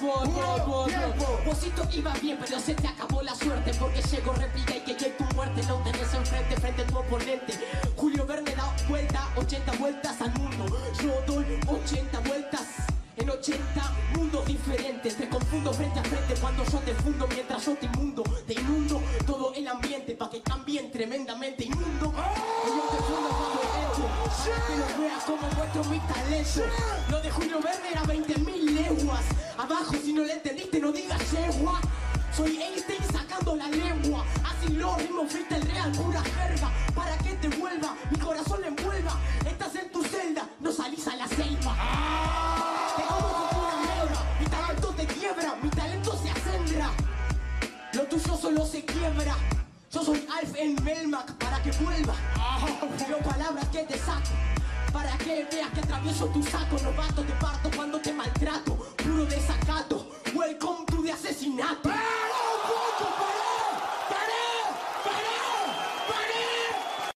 Vosito iba bien, pero se te acabó la suerte porque llegó réplica y que que tu muerte no tenés enfrente frente a tu oponente. Julio Verne da vuelta, 80 vueltas al mundo. Yo doy 80 vueltas. En 80 mundos diferentes Te confundo frente a frente cuando yo te fundo Mientras yo te inmundo, te inundo Todo el ambiente pa' que cambien tremendamente inmundo que lo veas como muestro mi talento Lo de Julio Verne era 20.000 leguas Abajo si no le entendiste no digas yegua. Soy Einstein sacando la lengua. Así lo ritmo el real, pura jerga. Para que te vuelva, mi corazón le envuelva. Estás en tu celda, no salís a la selva. Mi talento te quiebra, mi talento se acendra Lo tuyo solo se quiebra. Yo soy Alf en Melmac para que vuelva. Pero palabras que te saco para que veas que atravieso tu saco. Novato te parto cuando te maltrato nothing.